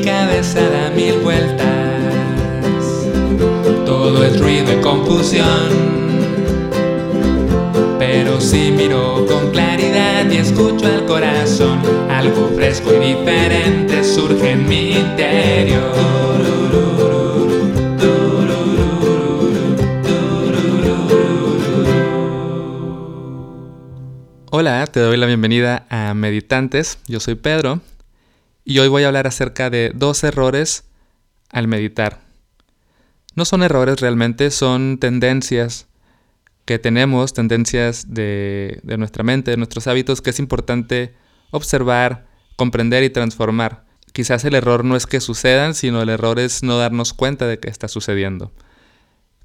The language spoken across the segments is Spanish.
mi cabeza da mil vueltas. Todo es ruido y confusión. Pero si miro con claridad y escucho al corazón, algo fresco y diferente surge en mi interior. Hola, te doy la bienvenida a Meditantes. Yo soy Pedro y hoy voy a hablar acerca de dos errores al meditar. No son errores realmente, son tendencias que tenemos, tendencias de, nuestra mente, de nuestros hábitos, que es importante observar, comprender y transformar. Quizás el error no es que sucedan, sino el error es no darnos cuenta de que está sucediendo.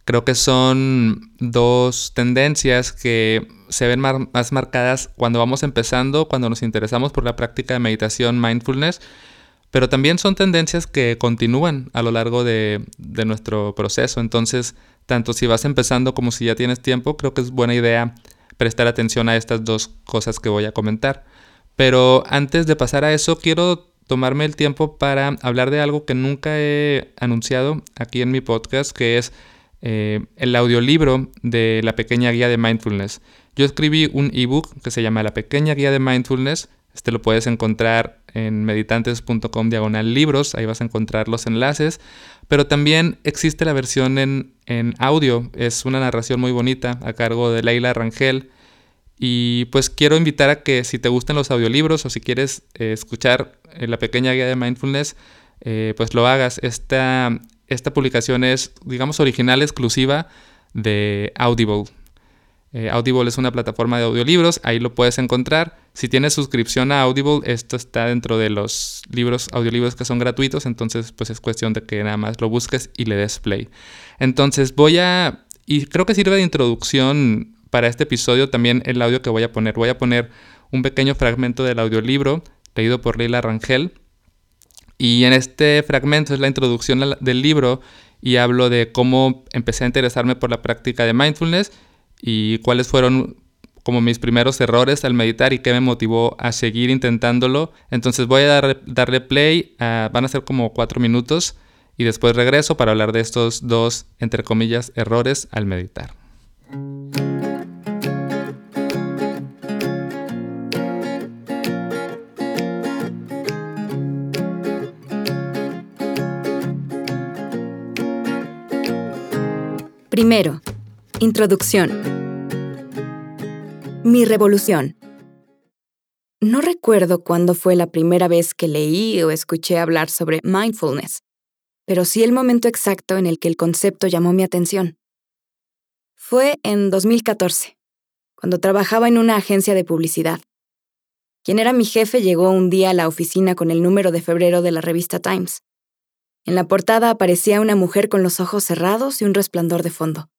Creo que son dos tendencias que se ven más marcadas cuando vamos empezando, cuando nos interesamos por la práctica de meditación, mindfulness, pero también son tendencias que continúan a lo largo de, de nuestro proceso. Entonces, tanto si vas empezando como si ya tienes tiempo, creo que es buena idea prestar atención a estas dos cosas que voy a comentar. Pero antes de pasar a eso, quiero tomarme el tiempo para hablar de algo que nunca he anunciado aquí en mi podcast, que es eh, el audiolibro de la pequeña guía de mindfulness. Yo escribí un ebook que se llama La pequeña guía de mindfulness. Este lo puedes encontrar en meditantes.com diagonal libros, ahí vas a encontrar los enlaces. Pero también existe la versión en, audio, es una narración muy bonita a cargo de Leila Rangel. Y pues quiero invitar a que si te gustan los audiolibros o si quieres eh, escuchar eh, la pequeña guía de mindfulness, pues lo hagas. Esta, esta publicación es, digamos, original, exclusiva de Audible. Eh, Audible es una plataforma de audiolibros, ahí lo puedes encontrar. Si tienes suscripción a Audible, esto está dentro de los libros, audiolibros que son gratuitos, entonces pues es cuestión de que nada más lo busques y le des play. Entonces voy a, y creo que sirve de introducción para este episodio también el audio que voy a poner. Voy a poner un pequeño fragmento del audiolibro leído por Leila Rangel. Y en este fragmento es la introducción del libro y hablo de cómo empecé a interesarme por la práctica de mindfulness y cuáles fueron como mis primeros errores al meditar y qué me motivó a seguir intentándolo. Entonces voy a darle play, van a ser como cuatro minutos y después regreso para hablar de estos dos, entre comillas, errores al meditar. Primero, introducción. Mi revolución. No recuerdo cuándo fue la primera vez que leí o escuché hablar sobre mindfulness, pero sí el momento exacto en el que el concepto llamó mi atención. Fue en 2014, cuando trabajaba en una agencia de publicidad. Quien era mi jefe llegó un día a la oficina con el número de febrero de la revista Times. En la portada aparecía una mujer con los ojos cerrados y un resplandor de fondo.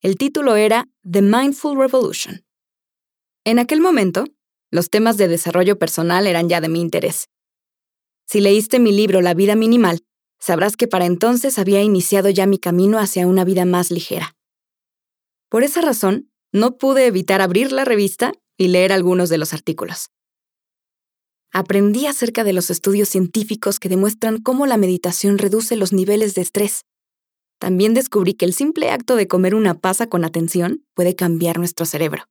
El título era The Mindful Revolution. En aquel momento, los temas de desarrollo personal eran ya de mi interés. Si leíste mi libro La vida minimal, sabrás que para entonces había iniciado ya mi camino hacia una vida más ligera. Por esa razón, no pude evitar abrir la revista y leer algunos de los artículos. Aprendí acerca de los estudios científicos que demuestran cómo la meditación reduce los niveles de estrés. También descubrí que el simple acto de comer una pasa con atención puede cambiar nuestro cerebro.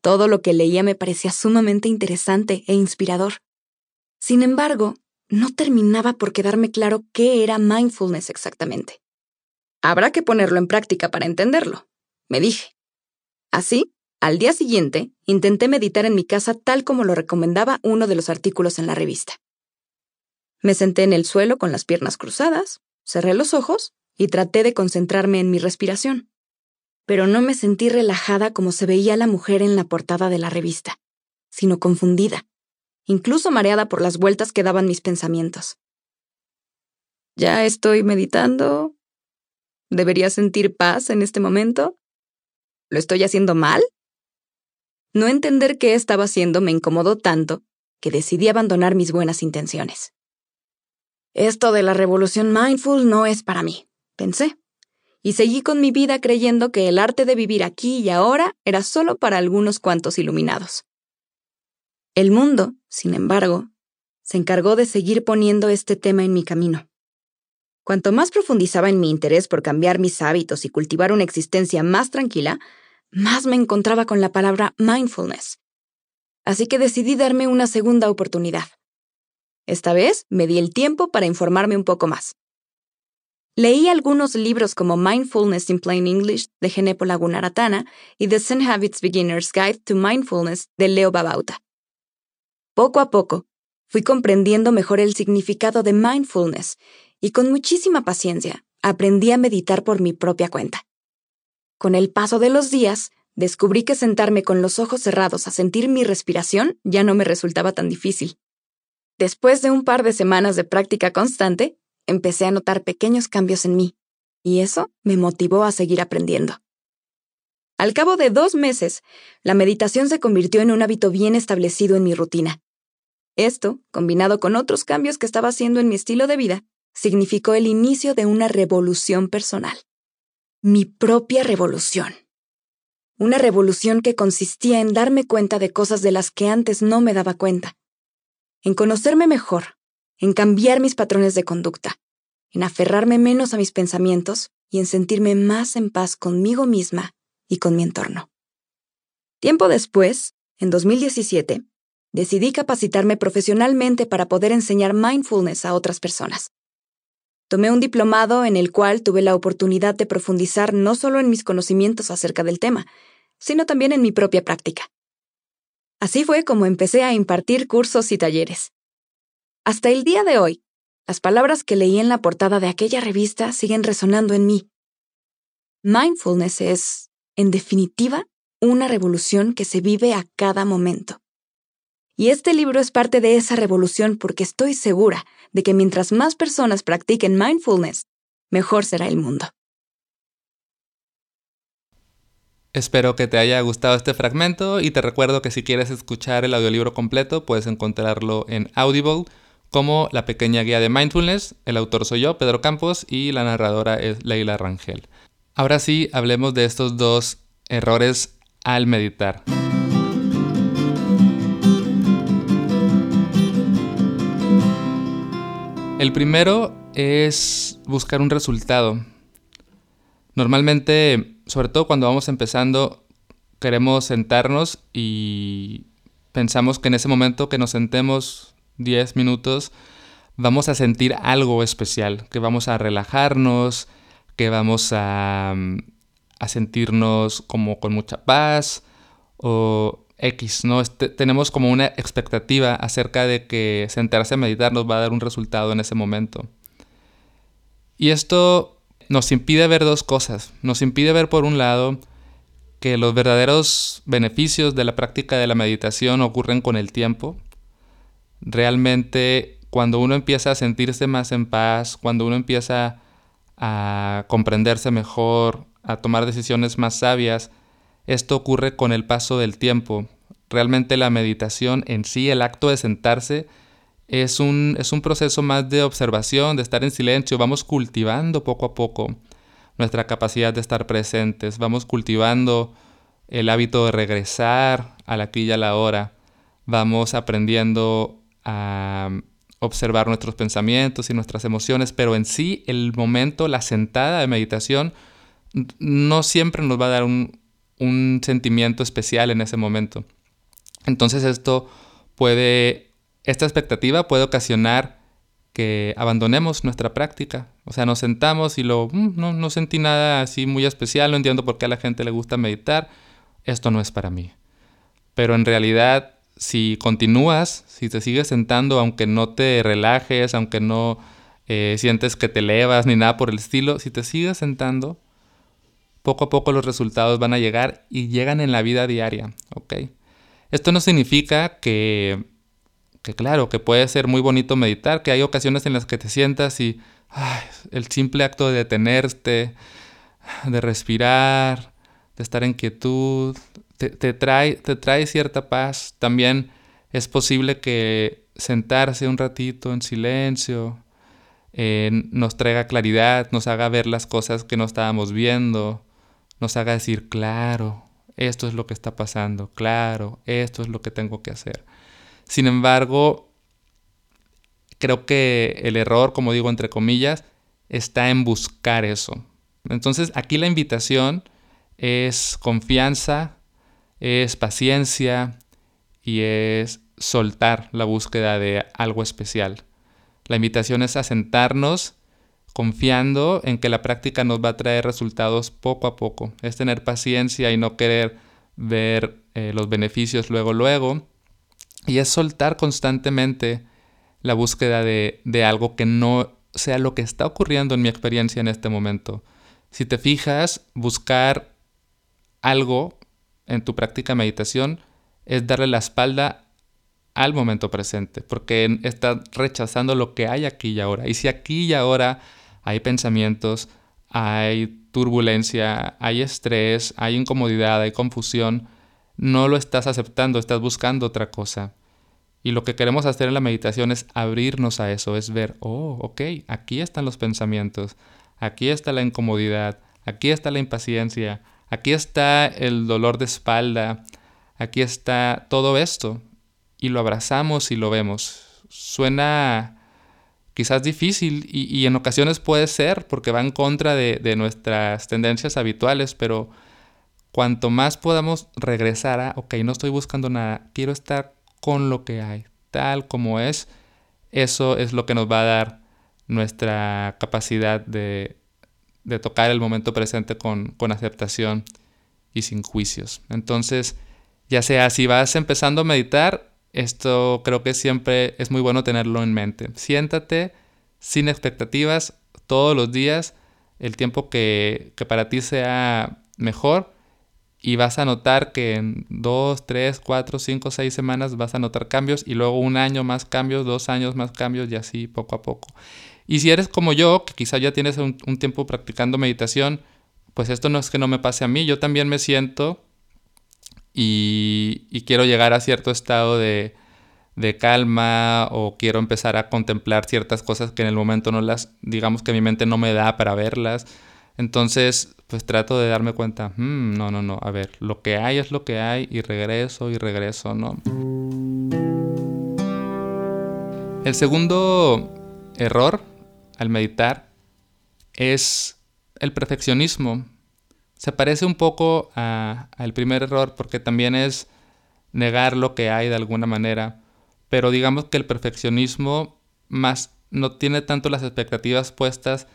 Todo lo que leía me parecía sumamente interesante e inspirador. Sin embargo, no terminaba por quedarme claro qué era mindfulness exactamente. Habrá que ponerlo en práctica para entenderlo, me dije. Así, al día siguiente, intenté meditar en mi casa tal como lo recomendaba uno de los artículos en la revista. Me senté en el suelo con las piernas cruzadas, cerré los ojos y traté de concentrarme en mi respiración pero no me sentí relajada como se veía la mujer en la portada de la revista, sino confundida, incluso mareada por las vueltas que daban mis pensamientos. ¿Ya estoy meditando? ¿Debería sentir paz en este momento? ¿Lo estoy haciendo mal? No entender qué estaba haciendo me incomodó tanto que decidí abandonar mis buenas intenciones. Esto de la revolución mindful no es para mí, pensé y seguí con mi vida creyendo que el arte de vivir aquí y ahora era solo para algunos cuantos iluminados. El mundo, sin embargo, se encargó de seguir poniendo este tema en mi camino. Cuanto más profundizaba en mi interés por cambiar mis hábitos y cultivar una existencia más tranquila, más me encontraba con la palabra mindfulness. Así que decidí darme una segunda oportunidad. Esta vez me di el tiempo para informarme un poco más. Leí algunos libros como Mindfulness in Plain English de Genepo Lagunaratana y The Zen Habits Beginner's Guide to Mindfulness de Leo Babauta. Poco a poco, fui comprendiendo mejor el significado de mindfulness y con muchísima paciencia aprendí a meditar por mi propia cuenta. Con el paso de los días, descubrí que sentarme con los ojos cerrados a sentir mi respiración ya no me resultaba tan difícil. Después de un par de semanas de práctica constante, empecé a notar pequeños cambios en mí, y eso me motivó a seguir aprendiendo. Al cabo de dos meses, la meditación se convirtió en un hábito bien establecido en mi rutina. Esto, combinado con otros cambios que estaba haciendo en mi estilo de vida, significó el inicio de una revolución personal. Mi propia revolución. Una revolución que consistía en darme cuenta de cosas de las que antes no me daba cuenta, en conocerme mejor en cambiar mis patrones de conducta, en aferrarme menos a mis pensamientos y en sentirme más en paz conmigo misma y con mi entorno. Tiempo después, en 2017, decidí capacitarme profesionalmente para poder enseñar mindfulness a otras personas. Tomé un diplomado en el cual tuve la oportunidad de profundizar no solo en mis conocimientos acerca del tema, sino también en mi propia práctica. Así fue como empecé a impartir cursos y talleres. Hasta el día de hoy, las palabras que leí en la portada de aquella revista siguen resonando en mí. Mindfulness es, en definitiva, una revolución que se vive a cada momento. Y este libro es parte de esa revolución porque estoy segura de que mientras más personas practiquen mindfulness, mejor será el mundo. Espero que te haya gustado este fragmento y te recuerdo que si quieres escuchar el audiolibro completo puedes encontrarlo en Audible como La pequeña guía de mindfulness. El autor soy yo, Pedro Campos, y la narradora es Leila Rangel. Ahora sí, hablemos de estos dos errores al meditar. El primero es buscar un resultado. Normalmente, sobre todo cuando vamos empezando, queremos sentarnos y pensamos que en ese momento que nos sentemos 10 minutos, vamos a sentir algo especial, que vamos a relajarnos, que vamos a, sentirnos como con mucha paz o X, ¿no? Este, tenemos como una expectativa acerca de que sentarse a meditar nos va a dar un resultado en ese momento. Y esto nos impide ver dos cosas. Nos impide ver, por un lado, que los verdaderos beneficios de la práctica de la meditación ocurren con el tiempo, realmente cuando uno empieza a sentirse más en paz, cuando uno empieza a comprenderse mejor, a tomar decisiones más sabias, esto ocurre con el paso del tiempo. Realmente la meditación en sí, el acto de sentarse, es un, es un proceso más de observación, de estar en silencio. Vamos cultivando poco a poco nuestra capacidad de estar presentes. Vamos cultivando el hábito de regresar a la aquí y a la hora. Vamos aprendiendo a observar nuestros pensamientos y nuestras emociones, pero en sí el momento, la sentada de meditación, no siempre nos va a dar un, un sentimiento especial en ese momento. Entonces esto puede, esta expectativa puede ocasionar que abandonemos nuestra práctica. O sea, nos sentamos y lo, mm, no, no sentí nada así muy especial, no entiendo por qué a la gente le gusta meditar, esto no es para mí. Pero en realidad si continúas, si te sigues sentando, aunque no te relajes, aunque no eh, sientes que te elevas ni nada por el estilo, si te sigues sentando, poco a poco los resultados van a llegar y llegan en la vida diaria, ¿ok? Esto no significa que, que claro, que puede ser muy bonito meditar, que hay ocasiones en las que te sientas y el simple acto de detenerte, de respirar, de estar en quietud, te, trae, te trae cierta paz. También es posible que sentarse un ratito en silencio eh, nos traiga claridad, nos haga ver las cosas que no estábamos viendo, nos haga decir, claro, esto es lo que está pasando, claro, esto es lo que tengo que hacer. Sin embargo, creo que el error, como digo entre comillas, está en buscar eso. Entonces aquí la invitación es confianza, es paciencia y es soltar la búsqueda de algo especial. La invitación es a sentarnos confiando en que la práctica nos va a traer resultados poco a poco. Es tener paciencia y no querer ver eh, los beneficios luego, luego. Y es soltar constantemente la búsqueda de, de algo que no sea lo que está ocurriendo en mi experiencia en este momento. Si te fijas, buscar algo en tu práctica de meditación es darle la espalda al momento presente, porque estás rechazando lo que hay aquí y ahora. Y si aquí y ahora hay pensamientos, hay turbulencia, hay estrés, hay incomodidad, hay confusión, no lo estás aceptando, estás buscando otra cosa. Y lo que queremos hacer en la meditación es abrirnos a eso, es ver, oh, ok, aquí están los pensamientos, aquí está la incomodidad, aquí está la impaciencia, aquí está el dolor de espalda, aquí está todo esto. Y lo abrazamos y lo vemos. Suena quizás difícil y, en ocasiones puede ser porque va en contra de, nuestras tendencias habituales, pero cuanto más podamos regresar a, ok, no estoy buscando nada, quiero estar con lo que hay, tal como es, eso es lo que nos va a dar nuestra capacidad de, tocar el momento presente con, con, aceptación y sin juicios. Entonces, ya sea si vas empezando a meditar, esto creo que siempre es muy bueno tenerlo en mente. Siéntate sin expectativas todos los días, el tiempo que, que para ti sea mejor y vas a notar que en dos, tres, cuatro, cinco, seis semanas vas a notar cambios y luego un año más cambios, dos años más cambios y así poco a poco. Y si eres como yo, que quizá ya tienes un, tiempo practicando meditación, pues esto no es que no me pase a mí, yo también me siento y, quiero llegar a cierto estado de, de calma o quiero empezar a contemplar ciertas cosas que en el momento no las, digamos que mi mente no me da para verlas. Entonces, pues trato de darme cuenta, hmm, no, no, no, a ver, lo que hay es lo que hay y regreso y regreso, ¿no? El segundo error al meditar es el perfeccionismo. Se parece un poco al primer error porque también es negar lo que hay de alguna manera, pero digamos que el perfeccionismo más no tiene tanto las expectativas puestas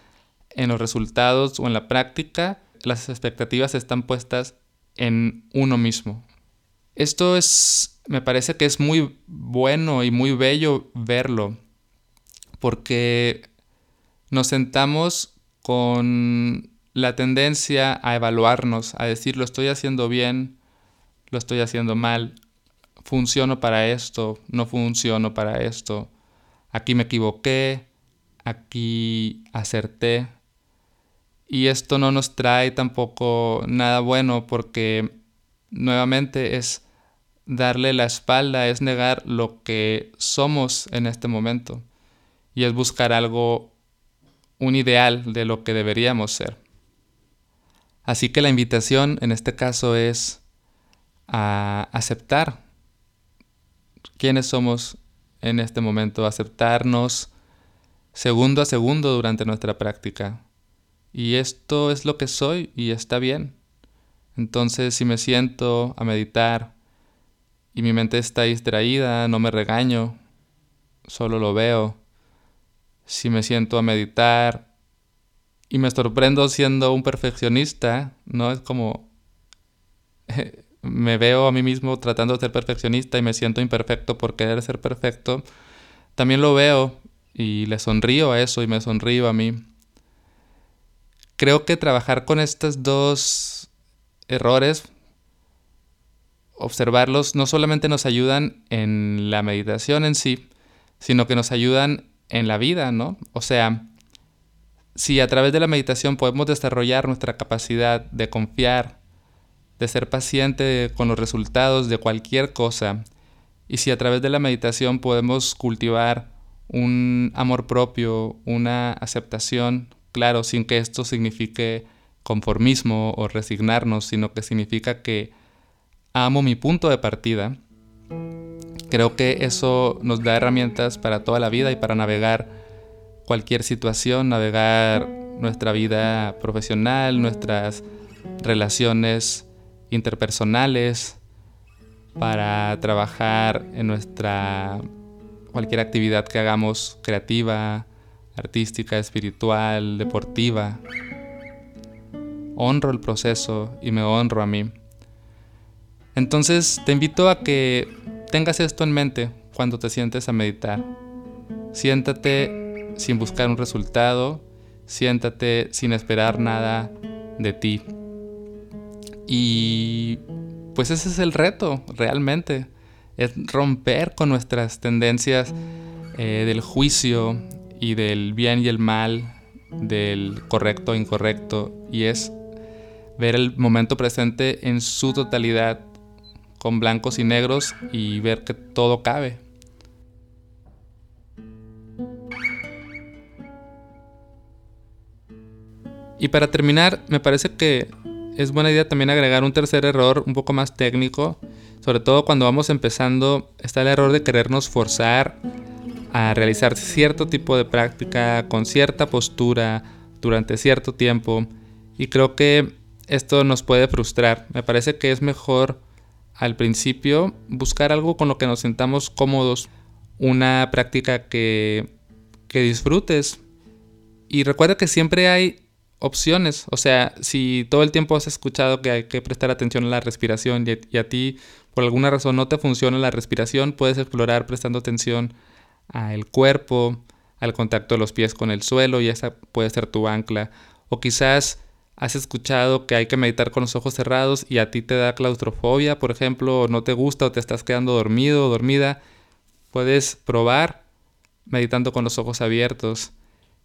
en los resultados o en la práctica, las expectativas están puestas en uno mismo. Esto es, me parece que es muy bueno y muy bello verlo, porque nos sentamos con la tendencia a evaluarnos, a decir lo estoy haciendo bien, lo estoy haciendo mal, funciono para esto, no funciono para esto, aquí me equivoqué, aquí acerté. Y esto no nos trae tampoco nada bueno porque nuevamente es darle la espalda, es negar lo que somos en este momento y es buscar algo, un ideal de lo que deberíamos ser. Así que la invitación en este caso es a aceptar quiénes somos en este momento, aceptarnos segundo a segundo durante nuestra práctica y esto es lo que soy y está bien. Entonces si me siento a meditar y mi mente está distraída, no me regaño, solo lo veo. Si me siento a meditar y me sorprendo siendo un perfeccionista, ¿no? Es como me veo a mí mismo tratando de ser perfeccionista y me siento imperfecto por querer ser perfecto, también lo veo y le sonrío a eso y me sonrío a mí creo que trabajar con estos dos errores, observarlos, no solamente nos ayudan en la meditación en sí, sino que nos ayudan en la vida, ¿no? O sea, si a través de la meditación podemos desarrollar nuestra capacidad de confiar, de ser paciente con los resultados de cualquier cosa, y si a través de la meditación podemos cultivar un amor propio, una aceptación claro, sin que esto signifique conformismo o resignarnos, sino que significa que amo mi punto de partida, Creo que eso nos da herramientas para toda la vida y para navegar cualquier situación, navegar nuestra vida profesional, nuestras relaciones interpersonales, para trabajar en nuestra cualquier actividad que hagamos creativa, artística, espiritual, deportiva. Honro el proceso y me honro a mí. Entonces te invito a que tengas esto en mente cuando te sientes a meditar. Siéntate sin buscar un resultado, siéntate sin esperar nada de ti. Y pues ese es el reto, realmente. Es romper con nuestras tendencias eh, del juicio y del bien y el mal, del correcto e incorrecto, y es ver el momento presente en su totalidad, con blancos y negros, y ver que todo cabe. Y para terminar, me parece que es buena idea también agregar un tercer error un poco más técnico, sobre todo cuando vamos empezando, está el error de querernos forzar a realizar cierto tipo de práctica con cierta postura durante cierto tiempo y creo que esto nos puede frustrar. Me parece que es mejor al principio buscar algo con lo que nos sintamos cómodos, una práctica que, que disfrutes. Y recuerda que siempre hay opciones. O sea, si todo el tiempo has escuchado que hay que prestar atención a la respiración y, a ti por alguna razón no te funciona la respiración, puedes explorar prestando atención al cuerpo, al contacto de los pies con el suelo y esa puede ser tu ancla. O quizás has escuchado que hay que meditar con los ojos cerrados y a ti te da claustrofobia, por ejemplo, o no te gusta o te estás quedando dormido o dormida. Puedes probar meditando con los ojos abiertos.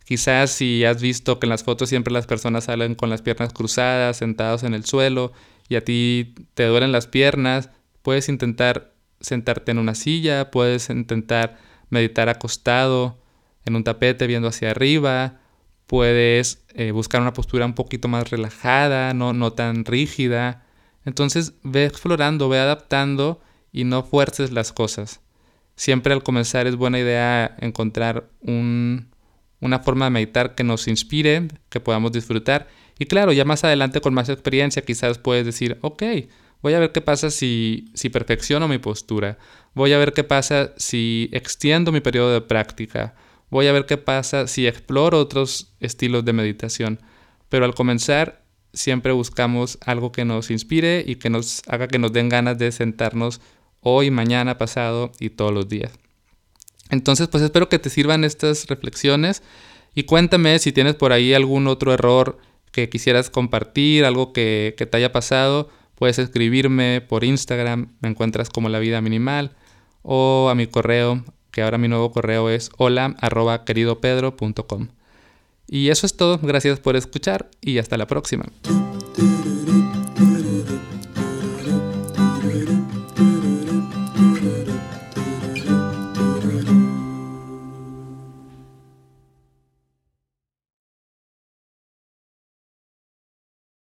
Quizás si has visto que en las fotos siempre las personas salen con las piernas cruzadas, sentados en el suelo, y a ti te duelen las piernas, puedes intentar sentarte en una silla, puedes intentar meditar acostado en un tapete viendo hacia arriba, puedes eh, buscar una postura un poquito más relajada, no, no tan rígida. Entonces ve explorando, ve adaptando y no fuerces las cosas. Siempre al comenzar es buena idea encontrar un, una forma de meditar que nos inspire, que podamos disfrutar. Y claro, ya más adelante con más experiencia quizás puedes decir, ok, voy a ver qué pasa si, si perfecciono mi postura, voy a ver qué pasa si extiendo mi periodo de práctica, voy a ver qué pasa si exploro otros estilos de meditación. Pero al comenzar siempre buscamos algo que nos inspire y que nos haga que nos den ganas de sentarnos hoy, mañana, pasado y todos los días. Entonces, pues espero que te sirvan estas reflexiones y cuéntame si tienes por ahí algún otro error que quisieras compartir, algo que, te haya pasado. Puedes escribirme por Instagram, me encuentras como la vida minimal, o a mi correo, que ahora mi nuevo correo es hola arroba queridopedro.com. Y eso es todo, gracias por escuchar y hasta la próxima.